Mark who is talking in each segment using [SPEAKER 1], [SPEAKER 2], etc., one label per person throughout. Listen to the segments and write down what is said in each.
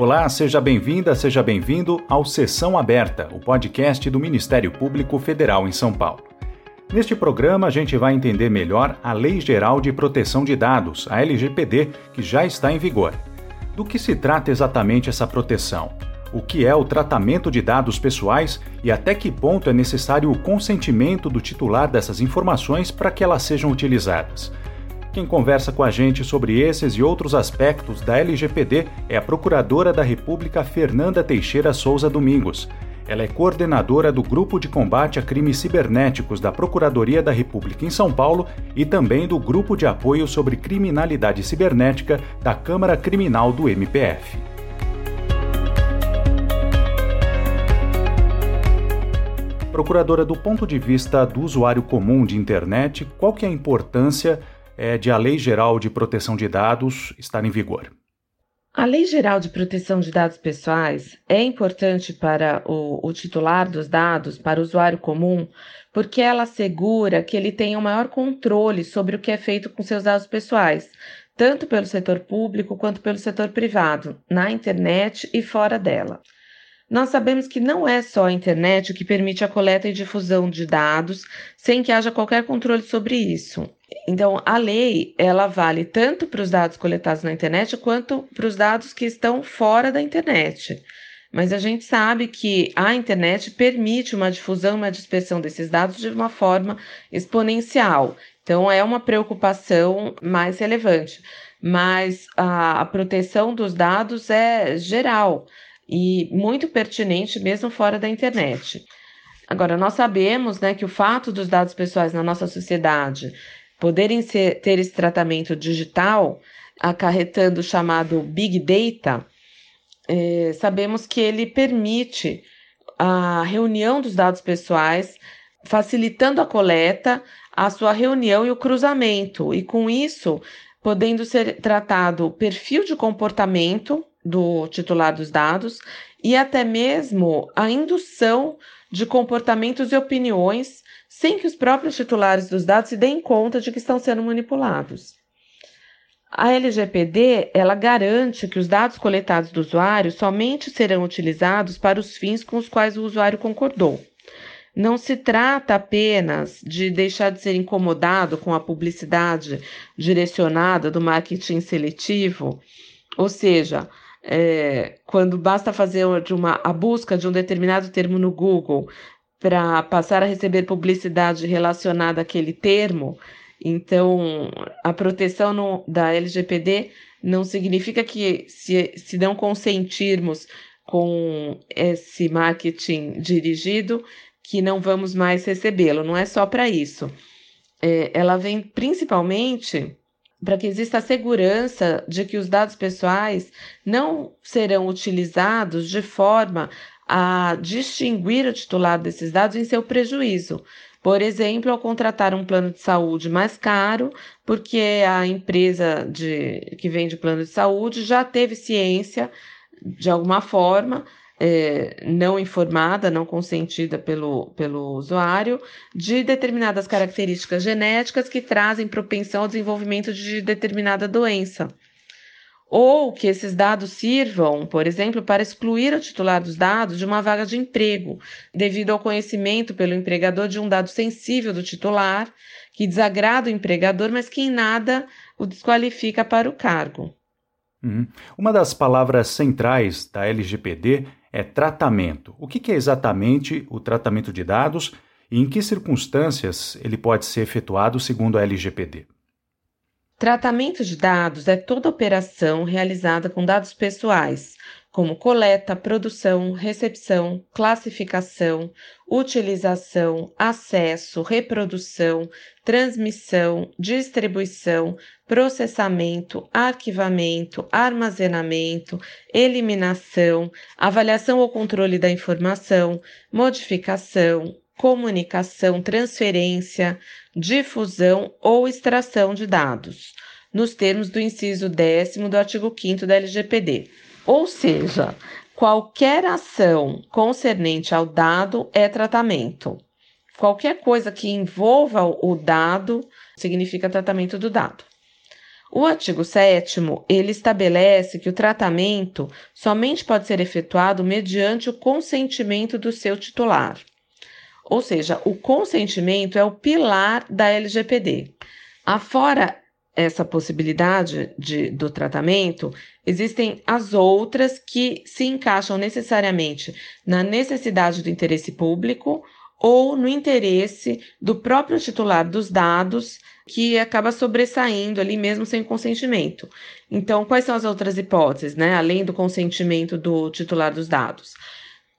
[SPEAKER 1] Olá, seja bem-vinda, seja bem-vindo ao Sessão Aberta, o podcast do Ministério Público Federal em São Paulo. Neste programa, a gente vai entender melhor a Lei Geral de Proteção de Dados, a LGPD, que já está em vigor. Do que se trata exatamente essa proteção? O que é o tratamento de dados pessoais e até que ponto é necessário o consentimento do titular dessas informações para que elas sejam utilizadas? Quem conversa com a gente sobre esses e outros aspectos da LGPD é a Procuradora da República Fernanda Teixeira Souza Domingos. Ela é coordenadora do Grupo de Combate a Crimes Cibernéticos da Procuradoria da República em São Paulo e também do Grupo de Apoio sobre Criminalidade Cibernética da Câmara Criminal do MPF. Procuradora, do ponto de vista do usuário comum de internet, qual que é a importância é, de a Lei Geral de Proteção de Dados estar em vigor?
[SPEAKER 2] A Lei Geral de Proteção de Dados Pessoais é importante para o, o, titular dos dados, para o usuário comum, porque ela assegura que ele tenha o maior controle sobre o que é feito com seus dados pessoais, tanto pelo setor público quanto pelo setor privado, na internet e fora dela. Nós sabemos que não é só a internet que permite a coleta e difusão de dados sem que haja qualquer controle sobre isso. Então, a lei, ela vale tanto para os dados coletados na internet quanto para os dados que estão fora da internet. Mas a gente sabe que a internet permite uma difusão, uma dispersão desses dados de uma forma exponencial. Então, é uma preocupação mais relevante. Mas a, a proteção dos dados é geral e muito pertinente mesmo fora da internet. Agora, nós sabemos né, que o fato dos dados pessoais na nossa sociedade poderem ser, ter esse tratamento digital, acarretando o chamado Big Data, é, sabemos que ele permite a reunião dos dados pessoais, facilitando a coleta, a sua reunião e o cruzamento, e com isso podendo ser tratado o perfil de comportamento do titular dos dados e até mesmo a indução de comportamentos e opiniões sem que os próprios titulares dos dados se deem conta de que estão sendo manipulados. A LGPD, ela garante que os dados coletados do usuário somente serão utilizados para os fins com os quais o usuário concordou. Não se trata apenas de deixar de ser incomodado com a publicidade direcionada do marketing seletivo, ou seja, é, quando basta fazer uma, a busca de um determinado termo no Google para passar a receber publicidade relacionada àquele termo. Então, a proteção no, da LGPD não significa que, se, se não consentirmos com esse marketing dirigido, que não vamos mais recebê-lo. Não é só para isso. É, ela vem principalmente para que exista a segurança de que os dados pessoais não serão utilizados de forma a distinguir o titular desses dados em seu prejuízo. Por exemplo, ao contratar um plano de saúde mais caro, porque a empresa de, que vende plano de saúde já teve ciência, de alguma forma, é, não informada, não consentida pelo, pelo usuário, de determinadas características genéticas que trazem propensão ao desenvolvimento de determinada doença. Ou que esses dados sirvam, por exemplo, para excluir o titular dos dados de uma vaga de emprego, devido ao conhecimento pelo empregador de um dado sensível do titular, que desagrada o empregador, mas que em nada o desqualifica para o cargo.
[SPEAKER 1] Uhum. Uma das palavras centrais da LGPD é tratamento. O que é exatamente o tratamento de dados e em que circunstâncias ele pode ser efetuado segundo a LGPD?
[SPEAKER 2] Tratamento de dados é toda operação realizada com dados pessoais, como coleta, produção, recepção, classificação, utilização, acesso, reprodução, transmissão, distribuição, processamento, arquivamento, armazenamento, eliminação, avaliação ou controle da informação, modificação, comunicação, transferência, difusão ou extração de dados, nos termos do inciso 10 do artigo 5 da LGPD ou seja, qualquer ação concernente ao dado é tratamento. Qualquer coisa que envolva o dado significa tratamento do dado. O artigo 7 ele estabelece que o tratamento somente pode ser efetuado mediante o consentimento do seu titular. Ou seja, o consentimento é o pilar da LGPD. Afora essa possibilidade de, do tratamento, existem as outras que se encaixam necessariamente na necessidade do interesse público ou no interesse do próprio titular dos dados, que acaba sobressaindo ali mesmo sem consentimento. Então, quais são as outras hipóteses, né? Além do consentimento do titular dos dados?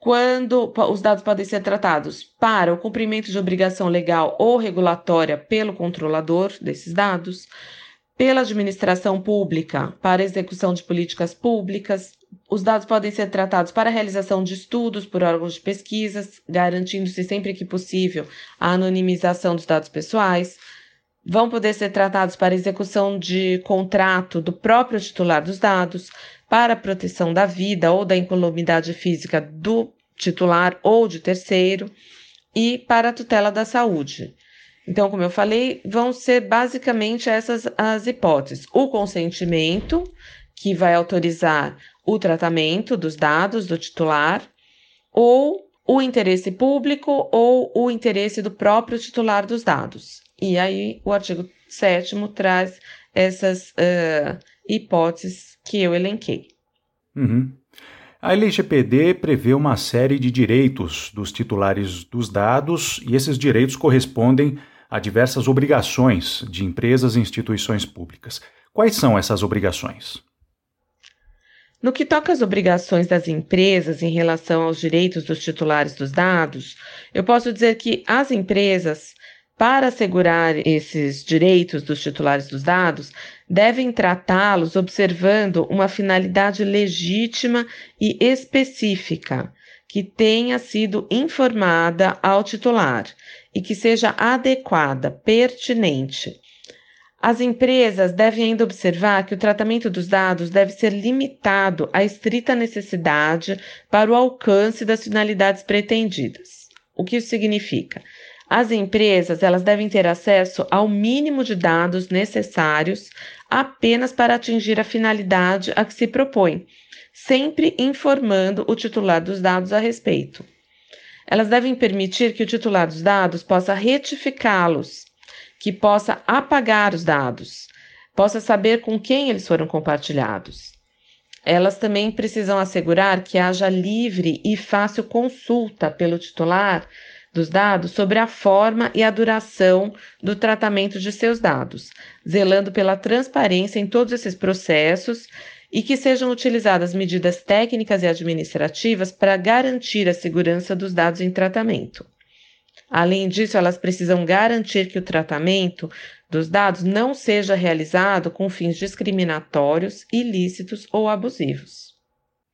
[SPEAKER 2] Quando os dados podem ser tratados para o cumprimento de obrigação legal ou regulatória pelo controlador desses dados, pela administração pública para execução de políticas públicas, os dados podem ser tratados para a realização de estudos por órgãos de pesquisas, garantindo-se sempre que possível a anonimização dos dados pessoais. Vão poder ser tratados para execução de contrato do próprio titular dos dados, para a proteção da vida ou da incolumidade física do titular ou de terceiro e para a tutela da saúde. Então, como eu falei, vão ser basicamente essas as hipóteses: o consentimento, que vai autorizar o tratamento dos dados do titular, ou o interesse público ou o interesse do próprio titular dos dados. E aí o artigo 7 traz essas uh, hipóteses que eu elenquei.
[SPEAKER 1] Uhum. A LGPD prevê uma série de direitos dos titulares dos dados e esses direitos correspondem a diversas obrigações de empresas e instituições públicas. Quais são essas obrigações?
[SPEAKER 2] No que toca às obrigações das empresas em relação aos direitos dos titulares dos dados, eu posso dizer que as empresas, para assegurar esses direitos dos titulares dos dados, devem tratá-los observando uma finalidade legítima e específica que tenha sido informada ao titular e que seja adequada, pertinente as empresas devem ainda observar que o tratamento dos dados deve ser limitado à estrita necessidade para o alcance das finalidades pretendidas. O que isso significa? As empresas elas devem ter acesso ao mínimo de dados necessários apenas para atingir a finalidade a que se propõe, sempre informando o titular dos dados a respeito. Elas devem permitir que o titular dos dados possa retificá-los que possa apagar os dados, possa saber com quem eles foram compartilhados. Elas também precisam assegurar que haja livre e fácil consulta pelo titular dos dados sobre a forma e a duração do tratamento de seus dados, zelando pela transparência em todos esses processos e que sejam utilizadas medidas técnicas e administrativas para garantir a segurança dos dados em tratamento. Além disso, elas precisam garantir que o tratamento dos dados não seja realizado com fins discriminatórios, ilícitos ou abusivos.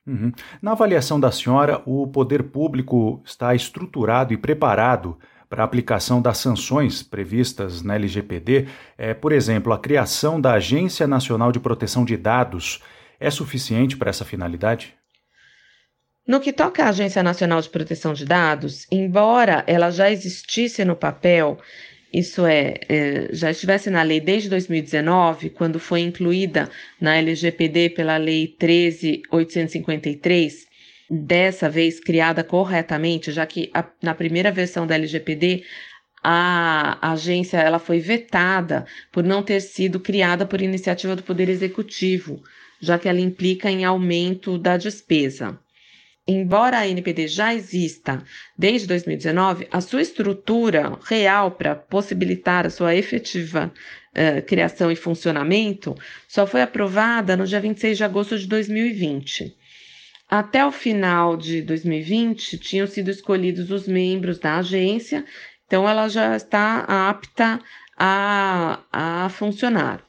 [SPEAKER 1] Uhum. Na avaliação da senhora, o poder público está estruturado e preparado para a aplicação das sanções previstas na LGPD? É, por exemplo, a criação da Agência Nacional de Proteção de Dados é suficiente para essa finalidade?
[SPEAKER 2] No que toca à Agência Nacional de Proteção de Dados, embora ela já existisse no papel, isso é, é, já estivesse na lei desde 2019, quando foi incluída na LGPD pela Lei 13.853, dessa vez criada corretamente, já que a, na primeira versão da LGPD a agência ela foi vetada por não ter sido criada por iniciativa do Poder Executivo, já que ela implica em aumento da despesa embora a NPD já exista desde 2019, a sua estrutura real para possibilitar a sua efetiva uh, criação e funcionamento só foi aprovada no dia 26 de agosto de 2020. Até o final de 2020, tinham sido escolhidos os membros da agência, então ela já está apta a, a funcionar.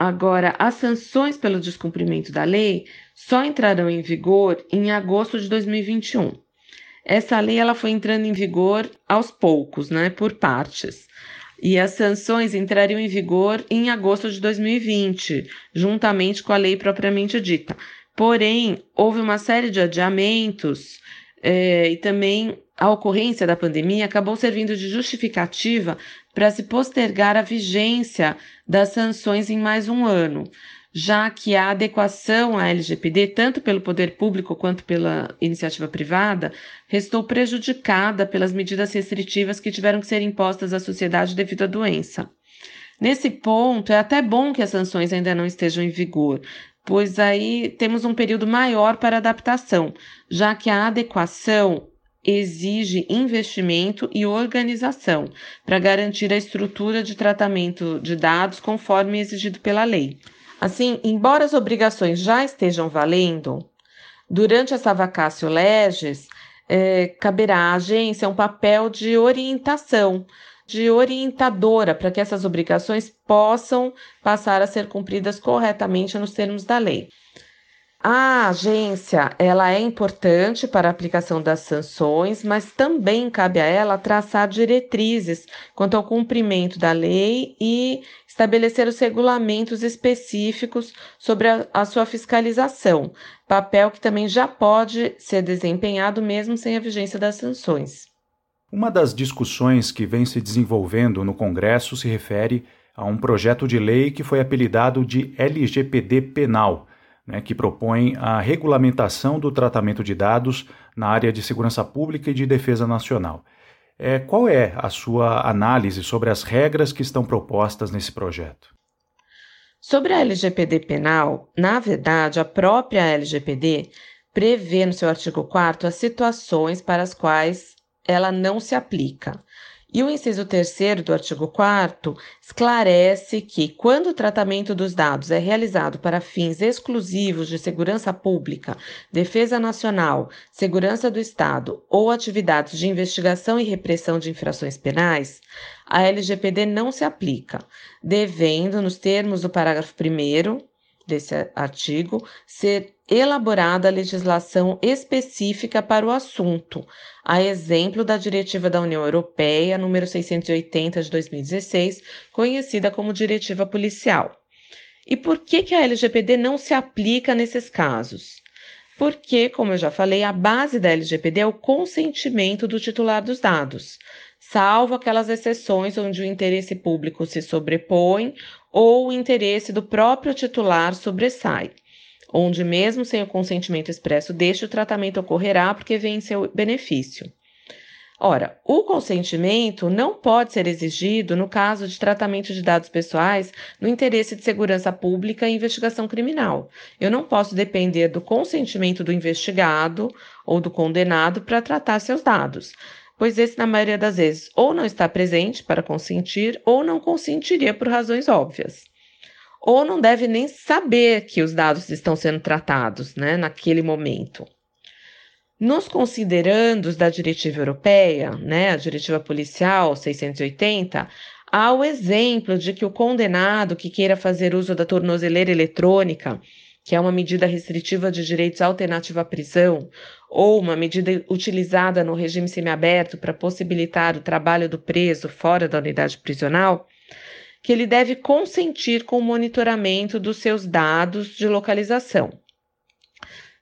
[SPEAKER 2] Agora, as sanções pelo descumprimento da lei só entrarão em vigor em agosto de 2021. Essa lei ela foi entrando em vigor aos poucos, né, por partes. E as sanções entrariam em vigor em agosto de 2020, juntamente com a lei propriamente dita. Porém, houve uma série de adiamentos é, e também a ocorrência da pandemia acabou servindo de justificativa para se postergar a vigência das sanções em mais um ano, já que a adequação à LGPD, tanto pelo poder público quanto pela iniciativa privada, restou prejudicada pelas medidas restritivas que tiveram que ser impostas à sociedade devido à doença. Nesse ponto, é até bom que as sanções ainda não estejam em vigor, pois aí temos um período maior para adaptação, já que a adequação exige investimento e organização para garantir a estrutura de tratamento de dados conforme exigido pela lei. Assim, embora as obrigações já estejam valendo, durante essa vacácio legis, é, caberá à agência um papel de orientação, de orientadora, para que essas obrigações possam passar a ser cumpridas corretamente nos termos da lei. A agência, ela é importante para a aplicação das sanções, mas também cabe a ela traçar diretrizes quanto ao cumprimento da lei e estabelecer os regulamentos específicos sobre a, a sua fiscalização, papel que também já pode ser desempenhado mesmo sem a vigência das sanções.
[SPEAKER 1] Uma das discussões que vem se desenvolvendo no Congresso se refere a um projeto de lei que foi apelidado de LGPD penal né, que propõe a regulamentação do tratamento de dados na área de segurança pública e de defesa nacional. É, qual é a sua análise sobre as regras que estão propostas nesse projeto?
[SPEAKER 2] Sobre a LGPD penal, na verdade, a própria LGPD prevê no seu artigo 4 as situações para as quais ela não se aplica. E o inciso 3 do artigo 4 esclarece que, quando o tratamento dos dados é realizado para fins exclusivos de segurança pública, defesa nacional, segurança do Estado ou atividades de investigação e repressão de infrações penais, a LGPD não se aplica, devendo, nos termos do parágrafo 1 desse artigo, ser elaborada a legislação específica para o assunto, a exemplo da Diretiva da União Europeia número 680 de 2016, conhecida como Diretiva Policial. E por que, que a LGPD não se aplica nesses casos? Porque, como eu já falei, a base da LGPD é o consentimento do titular dos dados, salvo aquelas exceções onde o interesse público se sobrepõe ou o interesse do próprio titular sobressai onde, mesmo sem o consentimento expresso deste, o tratamento ocorrerá porque vem em seu benefício. Ora, o consentimento não pode ser exigido no caso de tratamento de dados pessoais no interesse de segurança pública e investigação criminal. Eu não posso depender do consentimento do investigado ou do condenado para tratar seus dados, pois esse, na maioria das vezes, ou não está presente para consentir ou não consentiria por razões óbvias ou não deve nem saber que os dados estão sendo tratados né, naquele momento. Nos considerandos da diretiva europeia, né, a diretiva policial 680, há o exemplo de que o condenado que queira fazer uso da tornozeleira eletrônica, que é uma medida restritiva de direitos alternativa à prisão, ou uma medida utilizada no regime semiaberto para possibilitar o trabalho do preso fora da unidade prisional, que ele deve consentir com o monitoramento dos seus dados de localização.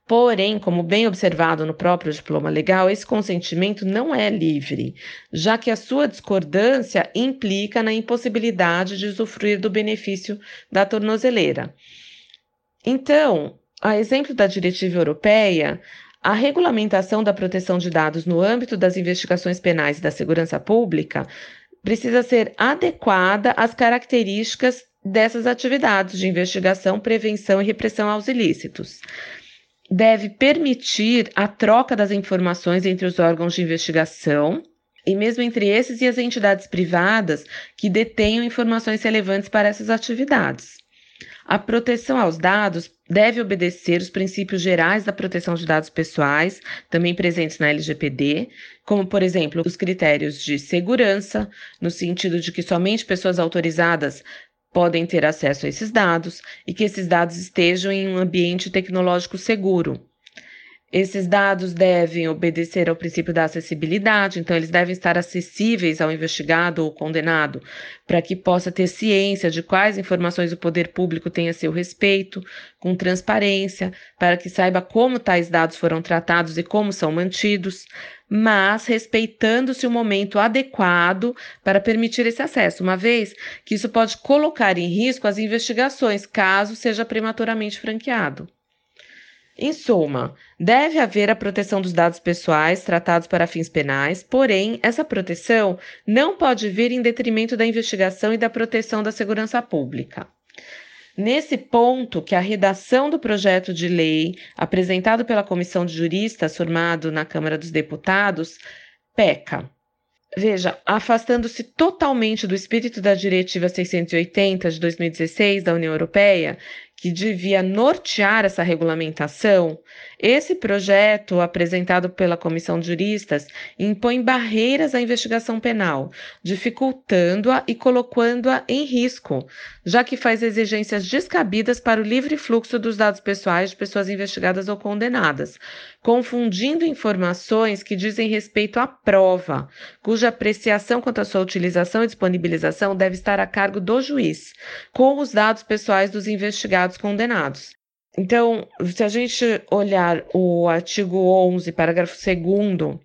[SPEAKER 2] Porém, como bem observado no próprio diploma legal, esse consentimento não é livre, já que a sua discordância implica na impossibilidade de usufruir do benefício da tornozeleira. Então, a exemplo da diretiva europeia, a regulamentação da proteção de dados no âmbito das investigações penais e da segurança pública precisa ser adequada às características dessas atividades de investigação, prevenção e repressão aos ilícitos. Deve permitir a troca das informações entre os órgãos de investigação e mesmo entre esses e as entidades privadas que detenham informações relevantes para essas atividades. A proteção aos dados deve obedecer os princípios gerais da proteção de dados pessoais, também presentes na LGPD, como, por exemplo, os critérios de segurança, no sentido de que somente pessoas autorizadas podem ter acesso a esses dados e que esses dados estejam em um ambiente tecnológico seguro. Esses dados devem obedecer ao princípio da acessibilidade, então eles devem estar acessíveis ao investigado ou condenado, para que possa ter ciência de quais informações o poder público tem a seu respeito, com transparência, para que saiba como tais dados foram tratados e como são mantidos, mas respeitando-se o momento adequado para permitir esse acesso, uma vez que isso pode colocar em risco as investigações, caso seja prematuramente franqueado. Em suma, deve haver a proteção dos dados pessoais tratados para fins penais, porém, essa proteção não pode vir em detrimento da investigação e da proteção da segurança pública. Nesse ponto que a redação do projeto de lei apresentado pela comissão de juristas formado na Câmara dos Deputados peca. Veja, afastando-se totalmente do espírito da Diretiva 680 de 2016 da União Europeia, que devia nortear essa regulamentação, esse projeto, apresentado pela Comissão de Juristas, impõe barreiras à investigação penal, dificultando-a e colocando-a em risco, já que faz exigências descabidas para o livre fluxo dos dados pessoais de pessoas investigadas ou condenadas, confundindo informações que dizem respeito à prova, cuja apreciação quanto à sua utilização e disponibilização deve estar a cargo do juiz, com os dados pessoais dos investigados condenados. Então, se a gente olhar o artigo 11, parágrafo 2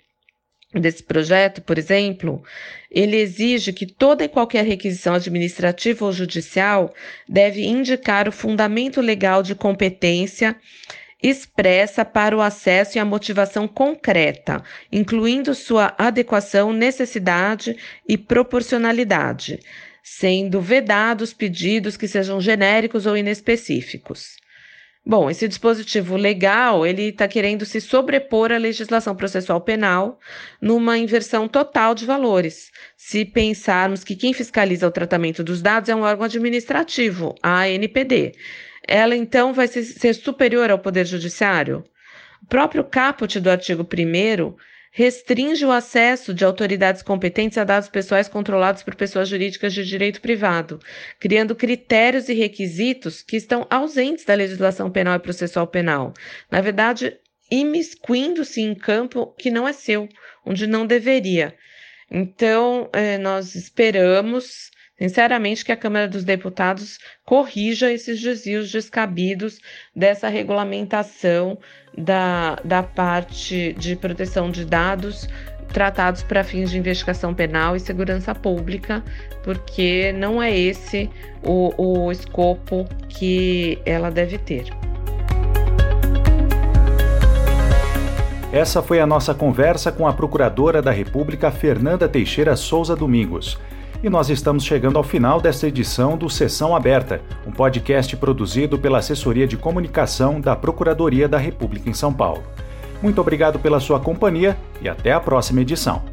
[SPEAKER 2] desse projeto, por exemplo, ele exige que toda e qualquer requisição administrativa ou judicial deve indicar o fundamento legal de competência expressa para o acesso e a motivação concreta, incluindo sua adequação, necessidade e proporcionalidade, sendo vedados pedidos que sejam genéricos ou inespecíficos. Bom, esse dispositivo legal, ele está querendo se sobrepor à legislação processual penal numa inversão total de valores. Se pensarmos que quem fiscaliza o tratamento dos dados é um órgão administrativo, a ANPD, ela então vai ser superior ao Poder Judiciário? O próprio caput do artigo 1 restringe o acesso de autoridades competentes a dados pessoais controlados por pessoas jurídicas de direito privado, criando critérios e requisitos que estão ausentes da legislação penal e processual penal. Na verdade, imiscuindo-se em campo que não é seu, onde não deveria. Então, eh, nós esperamos Sinceramente, que a Câmara dos Deputados corrija esses desvios descabidos dessa regulamentação da, da parte de proteção de dados tratados para fins de investigação penal e segurança pública, porque não é esse o, o escopo que ela deve ter.
[SPEAKER 1] Essa foi a nossa conversa com a Procuradora da República, Fernanda Teixeira Souza Domingos. E nós estamos chegando ao final desta edição do Sessão Aberta, um podcast produzido pela Assessoria de Comunicação da Procuradoria da República em São Paulo. Muito obrigado pela sua companhia e até a próxima edição.